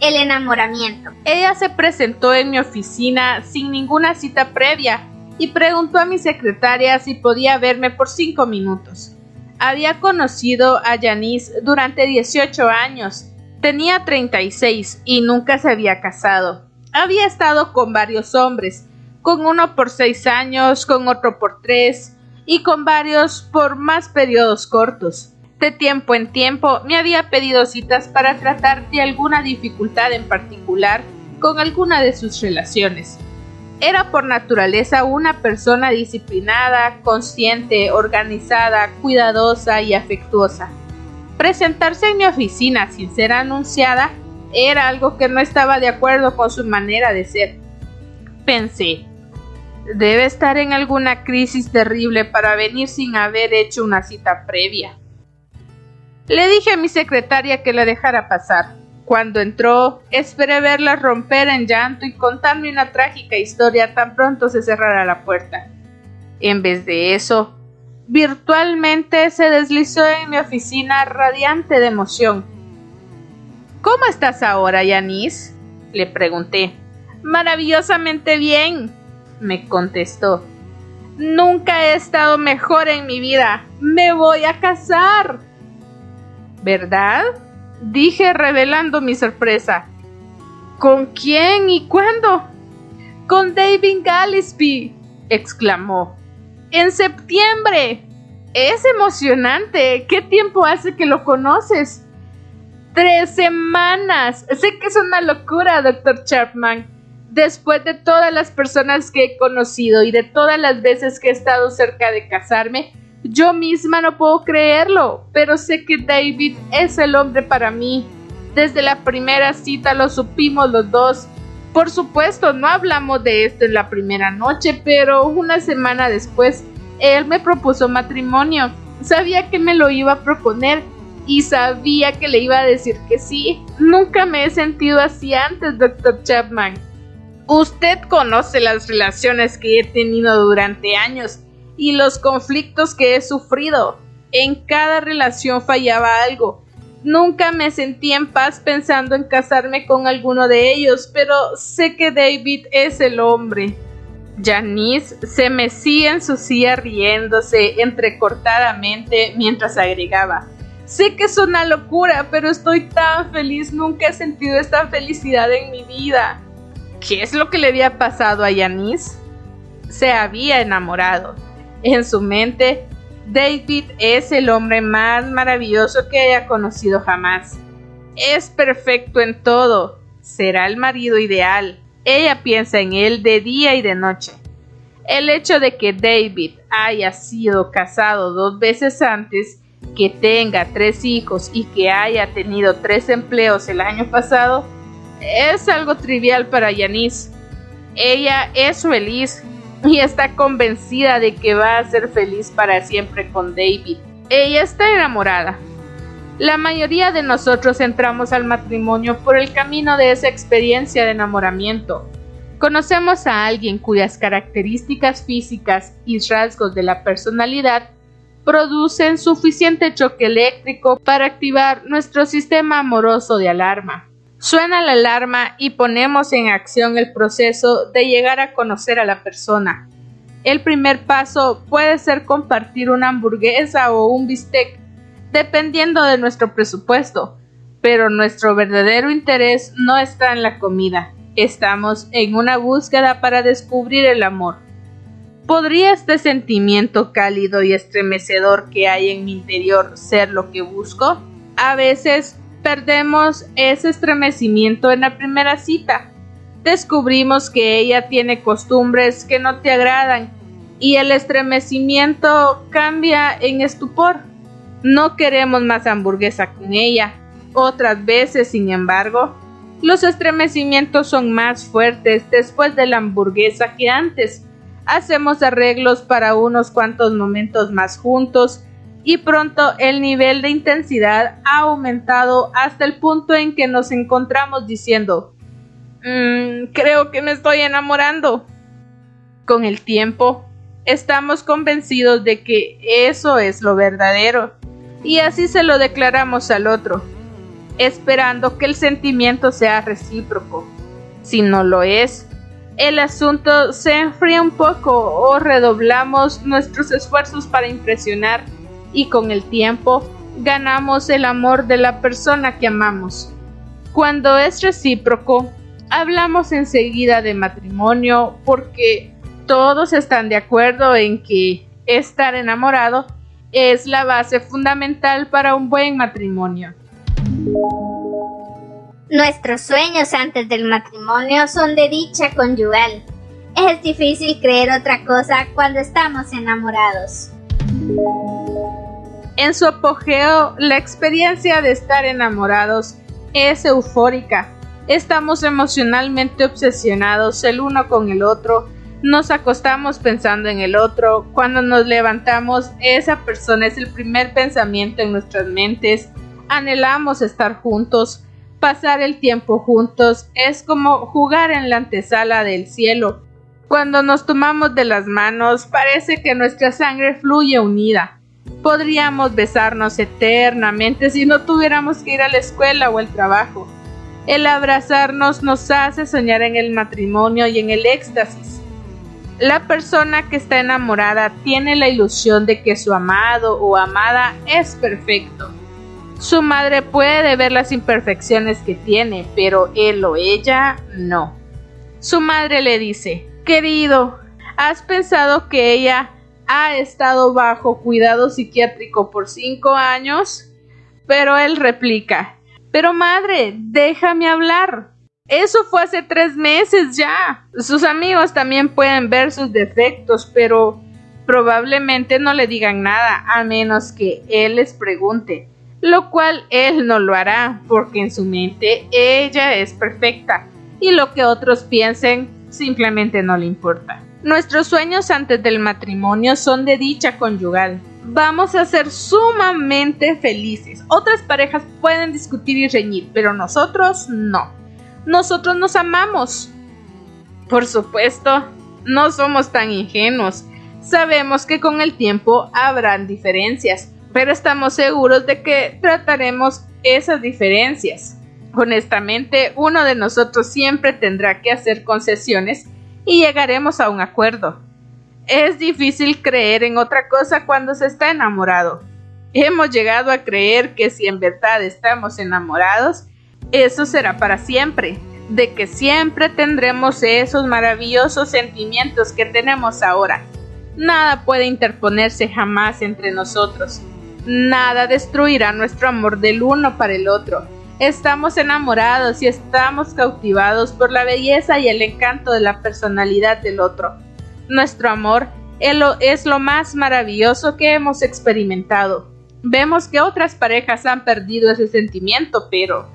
El enamoramiento. Ella se presentó en mi oficina sin ninguna cita previa y preguntó a mi secretaria si podía verme por cinco minutos. Había conocido a Janice durante 18 años. Tenía 36 y nunca se había casado. Había estado con varios hombres, con uno por seis años, con otro por tres y con varios por más periodos cortos. De tiempo en tiempo me había pedido citas para tratar de alguna dificultad en particular con alguna de sus relaciones. Era por naturaleza una persona disciplinada, consciente, organizada, cuidadosa y afectuosa. Presentarse en mi oficina sin ser anunciada era algo que no estaba de acuerdo con su manera de ser. Pensé, debe estar en alguna crisis terrible para venir sin haber hecho una cita previa. Le dije a mi secretaria que la dejara pasar. Cuando entró, esperé verla romper en llanto y contarme una trágica historia tan pronto se cerrara la puerta. En vez de eso, virtualmente se deslizó en mi oficina radiante de emoción. ¿Cómo estás ahora, Yanis? le pregunté. Maravillosamente bien, me contestó. Nunca he estado mejor en mi vida. Me voy a casar. ¿Verdad? Dije revelando mi sorpresa. ¿Con quién y cuándo? Con David Gillespie, exclamó. En septiembre. Es emocionante. ¿Qué tiempo hace que lo conoces? Tres semanas. Sé que es una locura, doctor Chapman. Después de todas las personas que he conocido y de todas las veces que he estado cerca de casarme, yo misma no puedo creerlo, pero sé que David es el hombre para mí. Desde la primera cita lo supimos los dos. Por supuesto, no hablamos de esto en la primera noche, pero una semana después él me propuso matrimonio. Sabía que me lo iba a proponer y sabía que le iba a decir que sí. Nunca me he sentido así antes, Dr. Chapman. Usted conoce las relaciones que he tenido durante años y los conflictos que he sufrido. En cada relación fallaba algo. Nunca me sentí en paz pensando en casarme con alguno de ellos, pero sé que David es el hombre. Janice se mecía en su silla riéndose entrecortadamente mientras agregaba. Sé que es una locura, pero estoy tan feliz, nunca he sentido esta felicidad en mi vida. ¿Qué es lo que le había pasado a Janice? se había enamorado. En su mente, David es el hombre más maravilloso que haya conocido jamás. Es perfecto en todo. Será el marido ideal. Ella piensa en él de día y de noche. El hecho de que David haya sido casado dos veces antes, que tenga tres hijos y que haya tenido tres empleos el año pasado, es algo trivial para Yanis. Ella es feliz y está convencida de que va a ser feliz para siempre con David. Ella está enamorada. La mayoría de nosotros entramos al matrimonio por el camino de esa experiencia de enamoramiento. Conocemos a alguien cuyas características físicas y rasgos de la personalidad producen suficiente choque eléctrico para activar nuestro sistema amoroso de alarma. Suena la alarma y ponemos en acción el proceso de llegar a conocer a la persona. El primer paso puede ser compartir una hamburguesa o un bistec, dependiendo de nuestro presupuesto, pero nuestro verdadero interés no está en la comida, estamos en una búsqueda para descubrir el amor. ¿Podría este sentimiento cálido y estremecedor que hay en mi interior ser lo que busco? A veces perdemos ese estremecimiento en la primera cita. Descubrimos que ella tiene costumbres que no te agradan y el estremecimiento cambia en estupor. No queremos más hamburguesa con ella. Otras veces, sin embargo, los estremecimientos son más fuertes después de la hamburguesa que antes. Hacemos arreglos para unos cuantos momentos más juntos y pronto el nivel de intensidad ha aumentado hasta el punto en que nos encontramos diciendo, mm, creo que me estoy enamorando. Con el tiempo, estamos convencidos de que eso es lo verdadero y así se lo declaramos al otro, esperando que el sentimiento sea recíproco. Si no lo es, el asunto se enfría un poco o redoblamos nuestros esfuerzos para impresionar y con el tiempo ganamos el amor de la persona que amamos. Cuando es recíproco, hablamos enseguida de matrimonio porque todos están de acuerdo en que estar enamorado es la base fundamental para un buen matrimonio. Nuestros sueños antes del matrimonio son de dicha conyugal. Es difícil creer otra cosa cuando estamos enamorados. En su apogeo, la experiencia de estar enamorados es eufórica. Estamos emocionalmente obsesionados el uno con el otro, nos acostamos pensando en el otro, cuando nos levantamos esa persona es el primer pensamiento en nuestras mentes, anhelamos estar juntos, pasar el tiempo juntos, es como jugar en la antesala del cielo. Cuando nos tomamos de las manos parece que nuestra sangre fluye unida. Podríamos besarnos eternamente si no tuviéramos que ir a la escuela o al trabajo. El abrazarnos nos hace soñar en el matrimonio y en el éxtasis. La persona que está enamorada tiene la ilusión de que su amado o amada es perfecto. Su madre puede ver las imperfecciones que tiene, pero él o ella no. Su madre le dice, querido, ¿has pensado que ella ha estado bajo cuidado psiquiátrico por cinco años, pero él replica, pero madre, déjame hablar. Eso fue hace tres meses ya. Sus amigos también pueden ver sus defectos, pero probablemente no le digan nada a menos que él les pregunte, lo cual él no lo hará porque en su mente ella es perfecta y lo que otros piensen simplemente no le importa. Nuestros sueños antes del matrimonio son de dicha conyugal. Vamos a ser sumamente felices. Otras parejas pueden discutir y reñir, pero nosotros no. Nosotros nos amamos. Por supuesto, no somos tan ingenuos. Sabemos que con el tiempo habrán diferencias, pero estamos seguros de que trataremos esas diferencias. Honestamente, uno de nosotros siempre tendrá que hacer concesiones y llegaremos a un acuerdo. Es difícil creer en otra cosa cuando se está enamorado. Hemos llegado a creer que si en verdad estamos enamorados, eso será para siempre. de que siempre tendremos esos maravillosos sentimientos que tenemos ahora. Nada puede interponerse jamás entre nosotros. Nada destruirá nuestro amor del uno para el otro. Estamos enamorados y estamos cautivados por la belleza y el encanto de la personalidad del otro. Nuestro amor es lo más maravilloso que hemos experimentado. Vemos que otras parejas han perdido ese sentimiento, pero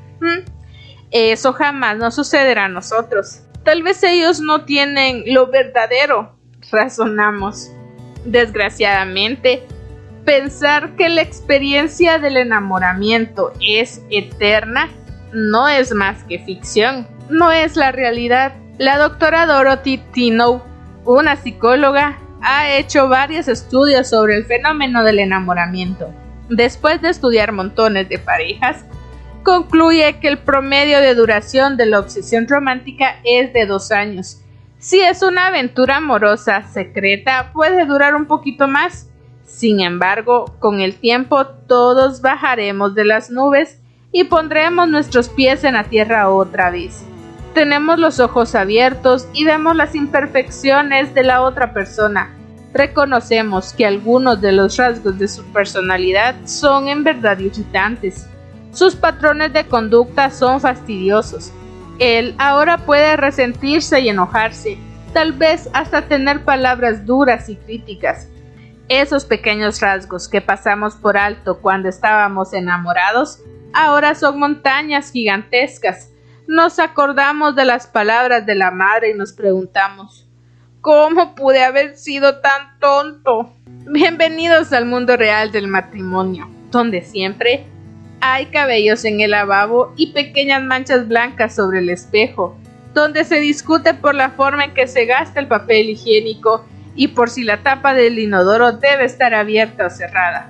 eso jamás nos sucederá a nosotros. Tal vez ellos no tienen lo verdadero, razonamos. Desgraciadamente, pensar que la experiencia del enamoramiento es eterna no es más que ficción, no es la realidad. La doctora Dorothy Tino, una psicóloga, ha hecho varios estudios sobre el fenómeno del enamoramiento. Después de estudiar montones de parejas, concluye que el promedio de duración de la obsesión romántica es de dos años. Si es una aventura amorosa secreta, puede durar un poquito más, sin embargo, con el tiempo todos bajaremos de las nubes y pondremos nuestros pies en la tierra otra vez. Tenemos los ojos abiertos y vemos las imperfecciones de la otra persona. Reconocemos que algunos de los rasgos de su personalidad son en verdad irritantes. Sus patrones de conducta son fastidiosos. Él ahora puede resentirse y enojarse, tal vez hasta tener palabras duras y críticas. Esos pequeños rasgos que pasamos por alto cuando estábamos enamorados, ahora son montañas gigantescas. Nos acordamos de las palabras de la madre y nos preguntamos, ¿cómo pude haber sido tan tonto? Bienvenidos al mundo real del matrimonio, donde siempre hay cabellos en el lavabo y pequeñas manchas blancas sobre el espejo, donde se discute por la forma en que se gasta el papel higiénico y por si la tapa del inodoro debe estar abierta o cerrada.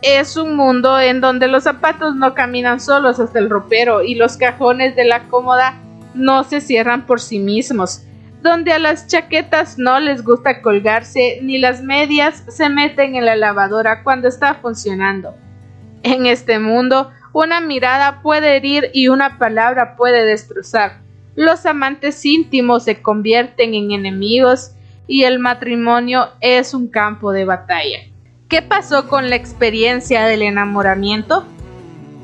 Es un mundo en donde los zapatos no caminan solos hasta el ropero y los cajones de la cómoda no se cierran por sí mismos, donde a las chaquetas no les gusta colgarse ni las medias se meten en la lavadora cuando está funcionando. En este mundo, una mirada puede herir y una palabra puede destrozar. Los amantes íntimos se convierten en enemigos y el matrimonio es un campo de batalla. ¿Qué pasó con la experiencia del enamoramiento?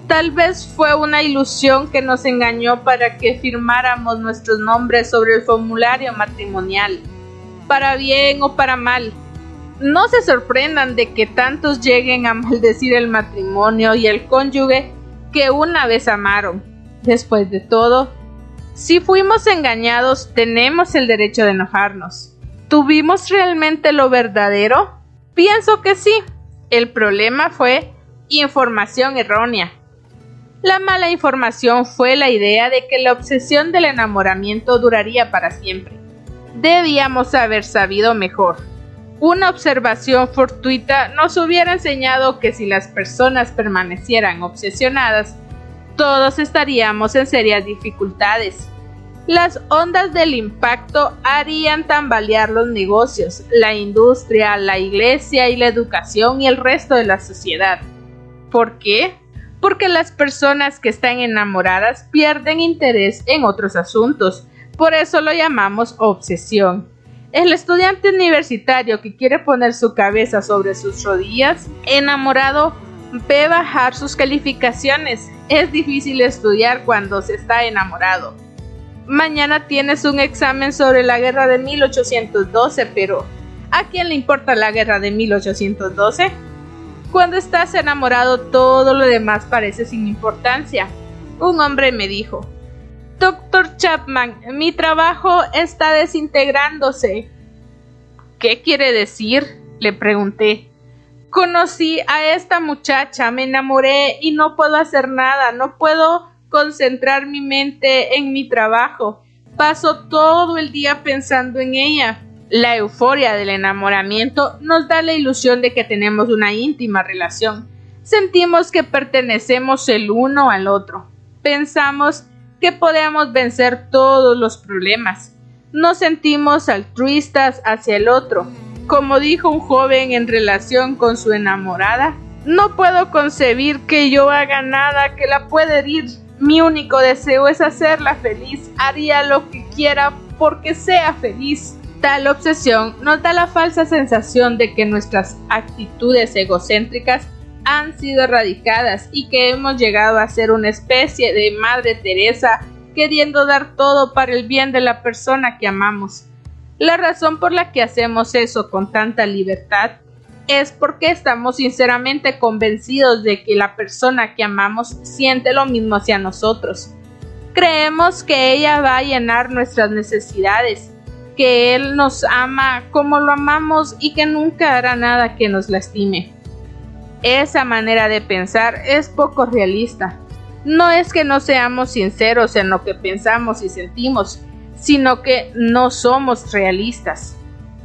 Tal vez fue una ilusión que nos engañó para que firmáramos nuestros nombres sobre el formulario matrimonial, para bien o para mal. No se sorprendan de que tantos lleguen a maldecir el matrimonio y el cónyuge que una vez amaron. Después de todo, si fuimos engañados, tenemos el derecho de enojarnos. ¿Tuvimos realmente lo verdadero? Pienso que sí. El problema fue información errónea. La mala información fue la idea de que la obsesión del enamoramiento duraría para siempre. Debíamos haber sabido mejor. Una observación fortuita nos hubiera enseñado que si las personas permanecieran obsesionadas, todos estaríamos en serias dificultades. Las ondas del impacto harían tambalear los negocios, la industria, la iglesia y la educación y el resto de la sociedad. ¿Por qué? Porque las personas que están enamoradas pierden interés en otros asuntos. Por eso lo llamamos obsesión. El estudiante universitario que quiere poner su cabeza sobre sus rodillas, enamorado, ve bajar sus calificaciones. Es difícil estudiar cuando se está enamorado mañana tienes un examen sobre la guerra de 1812, pero ¿a quién le importa la guerra de 1812? Cuando estás enamorado todo lo demás parece sin importancia. Un hombre me dijo, Doctor Chapman, mi trabajo está desintegrándose. ¿Qué quiere decir? le pregunté. Conocí a esta muchacha, me enamoré y no puedo hacer nada, no puedo concentrar mi mente en mi trabajo. Paso todo el día pensando en ella. La euforia del enamoramiento nos da la ilusión de que tenemos una íntima relación. Sentimos que pertenecemos el uno al otro. Pensamos que podemos vencer todos los problemas. Nos sentimos altruistas hacia el otro. Como dijo un joven en relación con su enamorada, no puedo concebir que yo haga nada que la pueda herir Mi único deseo es hacerla feliz. Haría lo que quiera porque sea feliz. Tal obsesión nos da la falsa sensación de que nuestras actitudes egocéntricas han sido erradicadas y que hemos llegado a ser una especie de Madre Teresa queriendo dar todo para el bien de la persona que amamos. La razón por la que hacemos eso con tanta libertad es porque estamos sinceramente convencidos de que la persona que amamos siente lo mismo hacia nosotros. Creemos que ella va a llenar nuestras necesidades, que Él nos ama como lo amamos y que nunca hará nada que nos lastime. Esa manera de pensar es poco realista. No es que no seamos sinceros en lo que pensamos y sentimos, sino que no somos realistas.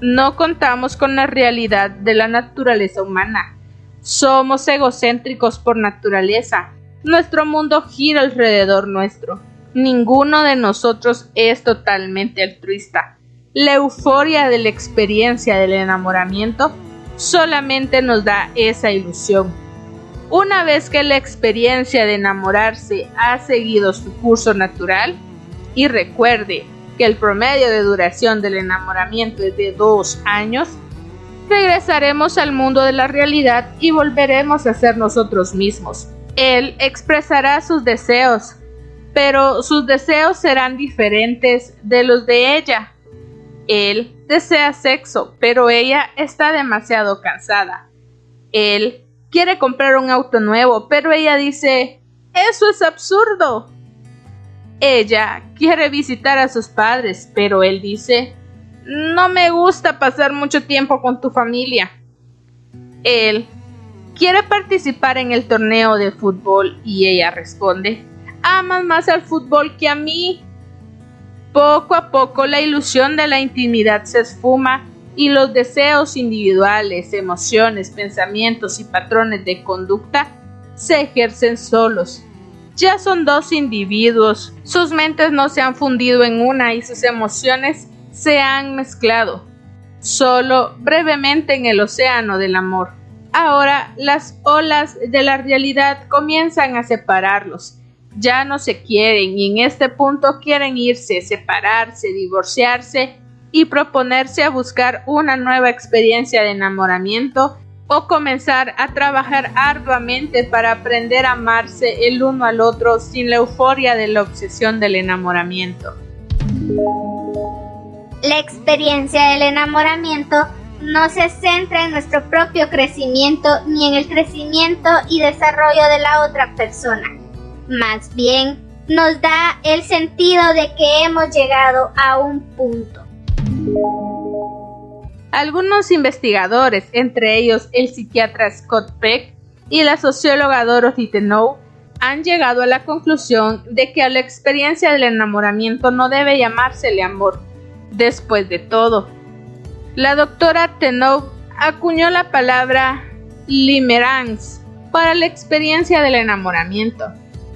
No contamos con la realidad de la naturaleza humana. Somos egocéntricos por naturaleza. Nuestro mundo gira alrededor nuestro. Ninguno de nosotros es totalmente altruista. La euforia de la experiencia del enamoramiento solamente nos da esa ilusión. Una vez que la experiencia de enamorarse ha seguido su curso natural, y recuerde que el promedio de duración del enamoramiento es de dos años, regresaremos al mundo de la realidad y volveremos a ser nosotros mismos. Él expresará sus deseos, pero sus deseos serán diferentes de los de ella. Él desea sexo, pero ella está demasiado cansada. Él quiere comprar un auto nuevo, pero ella dice, eso es absurdo. Ella quiere visitar a sus padres, pero él dice, no me gusta pasar mucho tiempo con tu familia. Él quiere participar en el torneo de fútbol y ella responde, amas más al fútbol que a mí. Poco a poco la ilusión de la intimidad se esfuma y los deseos individuales, emociones, pensamientos y patrones de conducta se ejercen solos. Ya son dos individuos, sus mentes no se han fundido en una y sus emociones se han mezclado, solo brevemente en el océano del amor. Ahora las olas de la realidad comienzan a separarlos. Ya no se quieren y en este punto quieren irse, separarse, divorciarse y proponerse a buscar una nueva experiencia de enamoramiento o comenzar a trabajar arduamente para aprender a amarse el uno al otro sin la euforia de la obsesión del enamoramiento. La experiencia del enamoramiento no se centra en nuestro propio crecimiento ni en el crecimiento y desarrollo de la otra persona más bien nos da el sentido de que hemos llegado a un punto. Algunos investigadores, entre ellos el psiquiatra Scott Peck y la socióloga Dorothy Tenow, han llegado a la conclusión de que a la experiencia del enamoramiento no debe llamársele amor. Después de todo, la doctora Tenow acuñó la palabra limerance para la experiencia del enamoramiento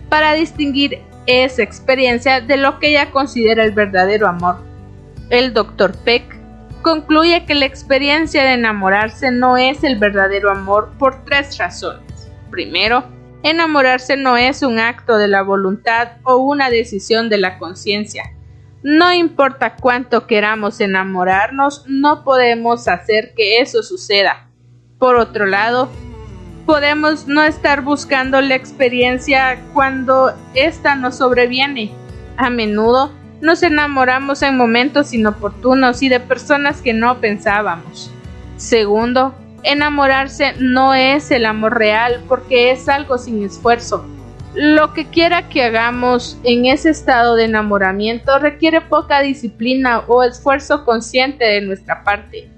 para distinguir esa experiencia de lo que ella considera el verdadero amor. El Dr. Peck concluye que la experiencia de enamorarse no es el verdadero amor por tres razones. Primero, enamorarse no es un acto de la voluntad o una decisión de la conciencia. No importa cuánto queramos enamorarnos, no podemos hacer que eso suceda. Por otro lado, podemos no estar buscando la experiencia cuando ésta nos sobreviene. A menudo nos enamoramos en momentos inoportunos y de personas que no pensábamos. Segundo, enamorarse no es el amor real porque es algo sin esfuerzo. Lo que quiera que hagamos en ese estado de enamoramiento requiere poca disciplina o esfuerzo consciente de nuestra parte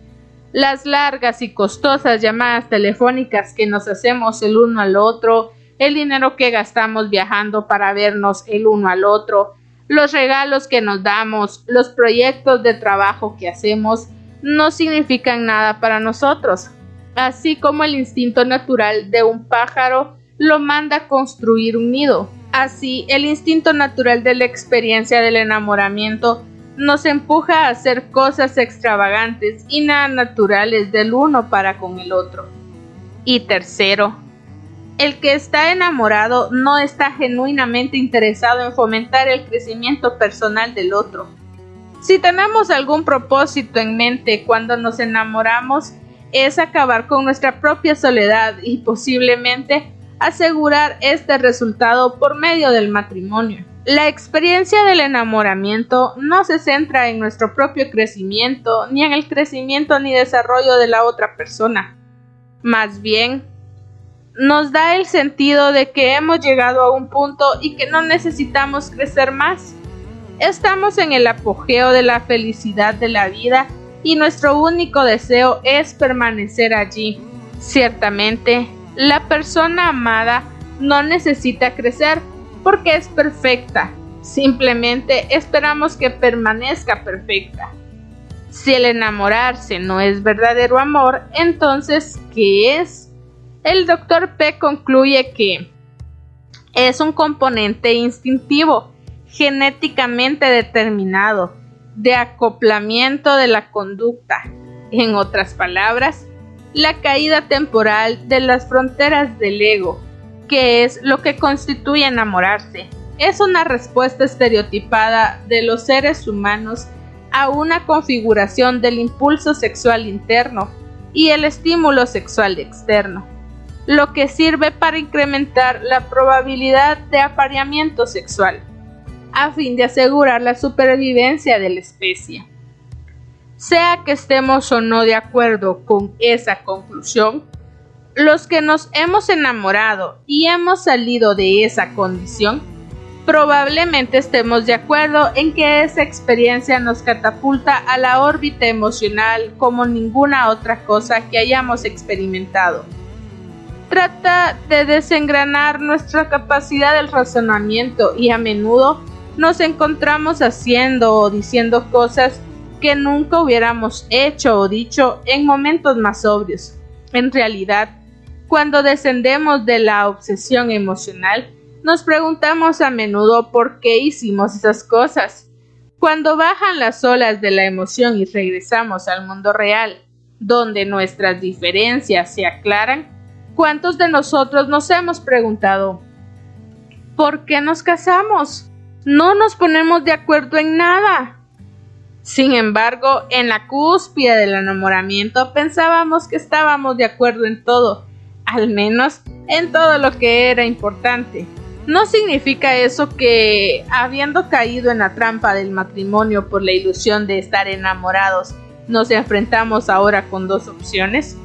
las largas y costosas llamadas telefónicas que nos hacemos el uno al otro, el dinero que gastamos viajando para vernos el uno al otro, los regalos que nos damos, los proyectos de trabajo que hacemos, no significan nada para nosotros. Así como el instinto natural de un pájaro lo manda a construir un nido. Así, el instinto natural de la experiencia del enamoramiento nos empuja a hacer cosas extravagantes y nada naturales del uno para con el otro. Y tercero, El que está enamorado no está genuinamente interesado en fomentar el crecimiento personal del otro. Si tenemos algún propósito en mente cuando nos enamoramos, es acabar con nuestra propia soledad y posiblemente asegurar este resultado por medio del matrimonio. La experiencia del enamoramiento no se centra en nuestro propio crecimiento, ni en el crecimiento ni desarrollo de la otra persona. Más bien, nos da el sentido de que hemos llegado a un punto y que no necesitamos crecer más. Estamos en el apogeo de la felicidad de la vida y nuestro único deseo es permanecer allí. Ciertamente, la persona amada no necesita crecer porque es perfecta. Simplemente esperamos que permanezca perfecta. Si el enamorarse no es verdadero amor, entonces, ¿qué es? El doctor P concluye que es un componente instintivo, genéticamente determinado, de acoplamiento de la conducta. En otras palabras, la caída temporal de las fronteras del ego, ¿Qué es lo que constituye enamorarse? Es una respuesta estereotipada de los seres humanos a una configuración del impulso sexual interno y el estímulo sexual externo, lo que sirve para incrementar la probabilidad de apareamiento sexual, a fin de asegurar la supervivencia de la especie. Sea que estemos o no de acuerdo con esa conclusión, los que nos hemos enamorado y hemos salido de esa condición, probablemente estemos de acuerdo en que esa experiencia nos catapulta a la órbita emocional como ninguna otra cosa que hayamos experimentado. Trata de desengranar nuestra capacidad del razonamiento y a menudo nos encontramos haciendo o diciendo cosas que nunca hubiéramos hecho o dicho en momentos más sobrios. En realidad, cuando descendemos de la obsesión emocional, nos preguntamos a menudo por qué hicimos esas cosas. Cuando bajan las olas de la emoción y regresamos al mundo real, donde nuestras diferencias se aclaran, ¿cuántos de nosotros nos hemos preguntado ¿por qué nos casamos? No nos ponemos de acuerdo en nada. Sin embargo, en la cúspide del enamoramiento pensábamos que estábamos de acuerdo en todo al menos en todo lo que era importante. No significa eso que, habiendo caído en la trampa del matrimonio por la ilusión de estar enamorados, nos enfrentamos ahora con dos opciones.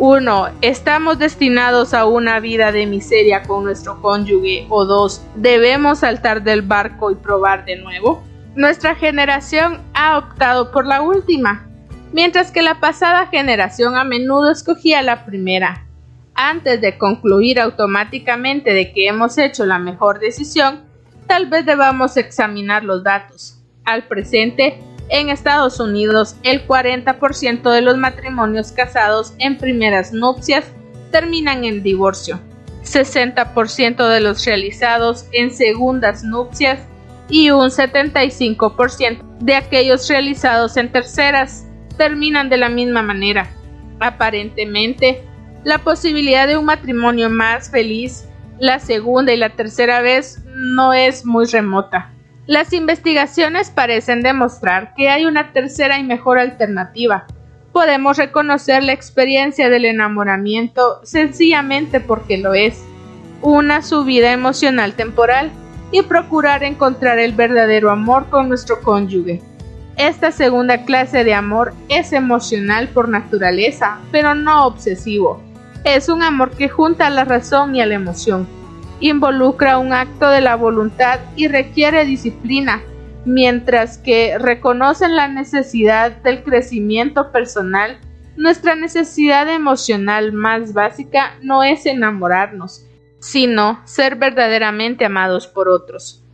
Uno, estamos destinados a una vida de miseria con nuestro cónyuge. O dos, debemos saltar del barco y probar de nuevo. Nuestra generación ha optado por la última, mientras que la pasada generación a menudo escogía la primera antes de concluir automáticamente de que hemos hecho la mejor decisión, tal vez debamos examinar los datos. Al presente, en Estados Unidos, el 40% de los matrimonios casados en primeras nupcias terminan en divorcio, 60% de los realizados en segundas nupcias y un 75% de aquellos realizados en terceras terminan de la misma manera. Aparentemente, la posibilidad de un matrimonio más feliz la segunda y la tercera vez no es muy remota. Las investigaciones parecen demostrar que hay una tercera y mejor alternativa. Podemos reconocer la experiencia del enamoramiento sencillamente porque lo es, una subida emocional temporal y procurar encontrar el verdadero amor con nuestro cónyuge. Esta segunda clase de amor es emocional por naturaleza, pero no obsesivo es un amor que junta la razón y a la emoción. Involucra un acto de la voluntad y requiere disciplina, mientras que reconocen la necesidad del crecimiento personal. Nuestra necesidad emocional más básica no es enamorarnos, sino ser verdaderamente amados por otros.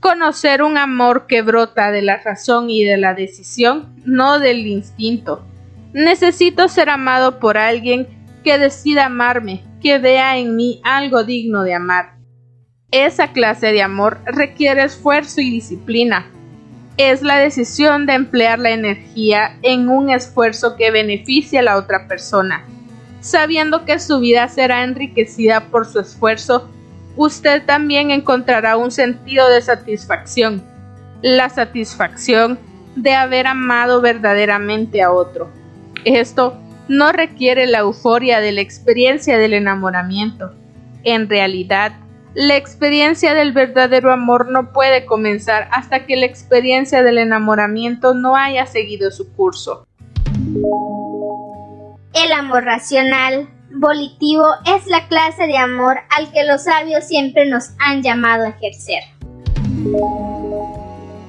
Conocer un amor que brota de la razón y de la decisión, no del instinto. Necesito ser amado por alguien que decida amarme, que vea en mí algo digno de amar. Esa clase de amor requiere esfuerzo y disciplina. Es la decisión de emplear la energía en un esfuerzo que beneficie a la otra persona. sabiendo que su vida será enriquecida por su esfuerzo, usted también encontrará un sentido de satisfacción, la satisfacción de haber amado verdaderamente a otro. Esto no requiere la euforia de la experiencia del enamoramiento. En realidad, la experiencia del verdadero amor no puede comenzar hasta que la experiencia del enamoramiento no haya seguido su curso. El amor racional, volitivo, es la clase de amor al que los sabios siempre nos han llamado a ejercer.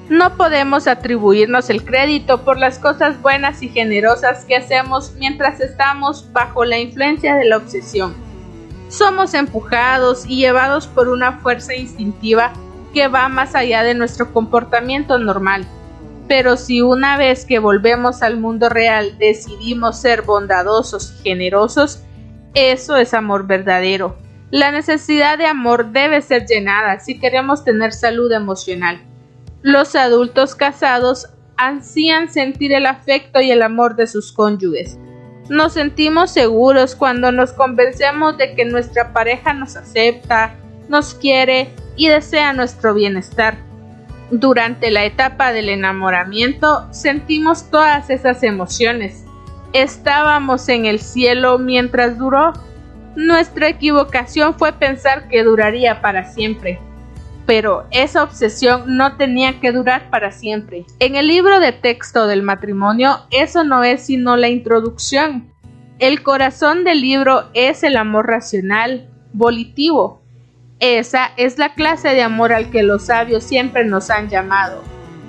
No podemos atribuirnos el crédito por las cosas buenas y generosas que hacemos mientras estamos bajo la influencia de la obsesión. Somos empujados y llevados por una fuerza instintiva que va más allá de nuestro comportamiento normal. Pero si una vez que volvemos al mundo real decidimos ser bondadosos y generosos, eso es amor verdadero. La necesidad de amor debe ser llenada si queremos tener salud emocional. Los adultos casados ansían sentir el afecto y el amor de sus cónyuges. Nos sentimos seguros cuando nos convencemos de que nuestra pareja nos acepta, nos quiere y desea nuestro bienestar. Durante la etapa del enamoramiento sentimos todas esas emociones. Estábamos en el cielo mientras duró. Nuestra equivocación fue pensar que duraría para siempre pero esa obsesión no tenía que durar para siempre. En el libro de texto del matrimonio, eso no es sino la introducción. El corazón del libro es el amor racional, volitivo. Esa es la clase de amor al que los sabios siempre nos han llamado.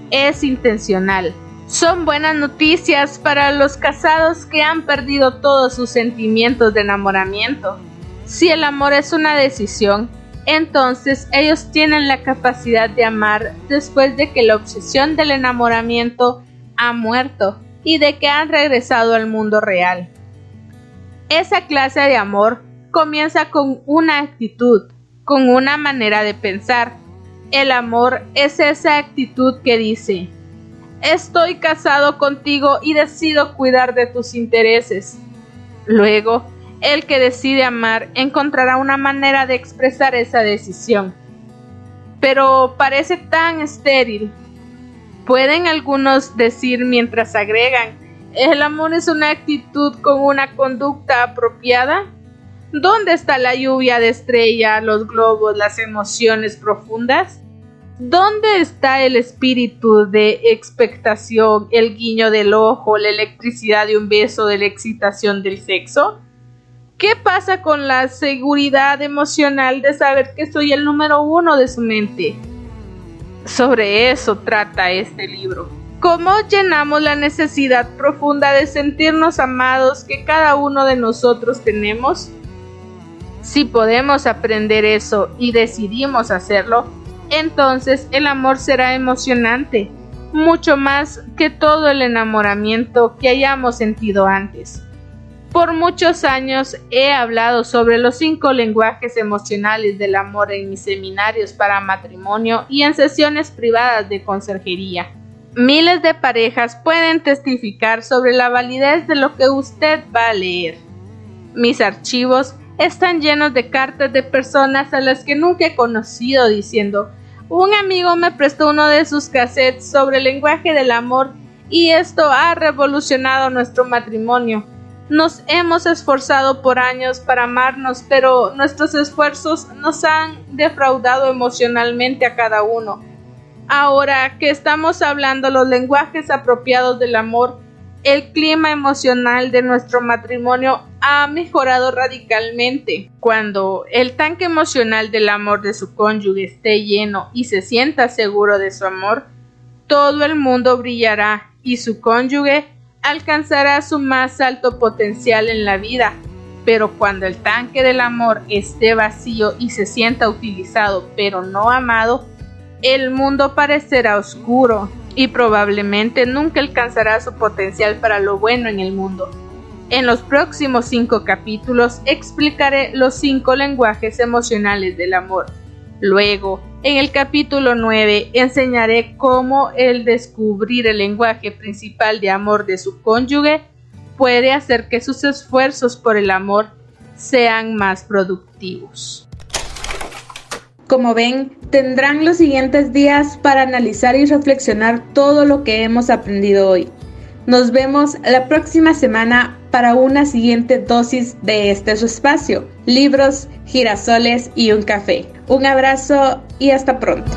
Es intencional. Son buenas noticias para los casados que han perdido todos sus sentimientos de enamoramiento. Si el amor es una decisión, entonces ellos tienen la capacidad de amar después de que la obsesión del enamoramiento ha muerto y de que han regresado al mundo real. Esa clase de amor comienza con una actitud, con una manera de pensar. El amor es esa actitud que dice, estoy casado contigo y decido cuidar de tus intereses. Luego, el que decide amar encontrará una manera de expresar esa decisión. Pero parece tan estéril. Pueden algunos decir mientras agregan, ¿el amor es una actitud con una conducta apropiada? ¿Dónde está la lluvia de estrella, los globos, las emociones profundas? ¿Dónde está el espíritu de expectación, el guiño del ojo, la electricidad de un beso, de la excitación del sexo? ¿Qué pasa con la seguridad emocional de saber que soy el número uno de su mente? Sobre eso trata este libro. ¿Cómo llenamos la necesidad profunda de sentirnos amados que cada uno de nosotros tenemos? Si podemos aprender eso y decidimos hacerlo, entonces el amor será emocionante, mucho más que todo el enamoramiento que hayamos sentido antes. Por muchos años he hablado sobre los cinco lenguajes emocionales del amor en mis seminarios para matrimonio y en sesiones privadas de conserjería. Miles de parejas pueden testificar sobre la validez de lo que usted va a leer. Mis archivos están llenos de cartas de personas a las que nunca he conocido diciendo un amigo me prestó uno de sus cassettes sobre el lenguaje del amor y esto ha revolucionado nuestro matrimonio. Nos hemos esforzado por años para amarnos, pero nuestros esfuerzos nos han defraudado emocionalmente a cada uno. Ahora que estamos hablando los lenguajes apropiados del amor, el clima emocional de nuestro matrimonio ha mejorado radicalmente. Cuando el tanque emocional del amor de su cónyuge esté lleno y se sienta seguro de su amor, todo el mundo brillará y su cónyuge alcanzará su más alto potencial en la vida, pero cuando el tanque del amor esté vacío y se sienta utilizado pero no amado, el mundo parecerá oscuro y probablemente nunca alcanzará su potencial para lo bueno en el mundo. En los próximos cinco capítulos explicaré los cinco lenguajes emocionales del amor. Luego, en el capítulo 9 enseñaré cómo el descubrir el lenguaje principal de amor de su cónyuge puede hacer que sus esfuerzos por el amor sean más productivos. Como ven, tendrán los siguientes días para analizar y reflexionar todo lo que hemos aprendido hoy. Nos vemos la próxima semana para una siguiente dosis de este su espacio, libros, girasoles y un café. Un abrazo y hasta pronto.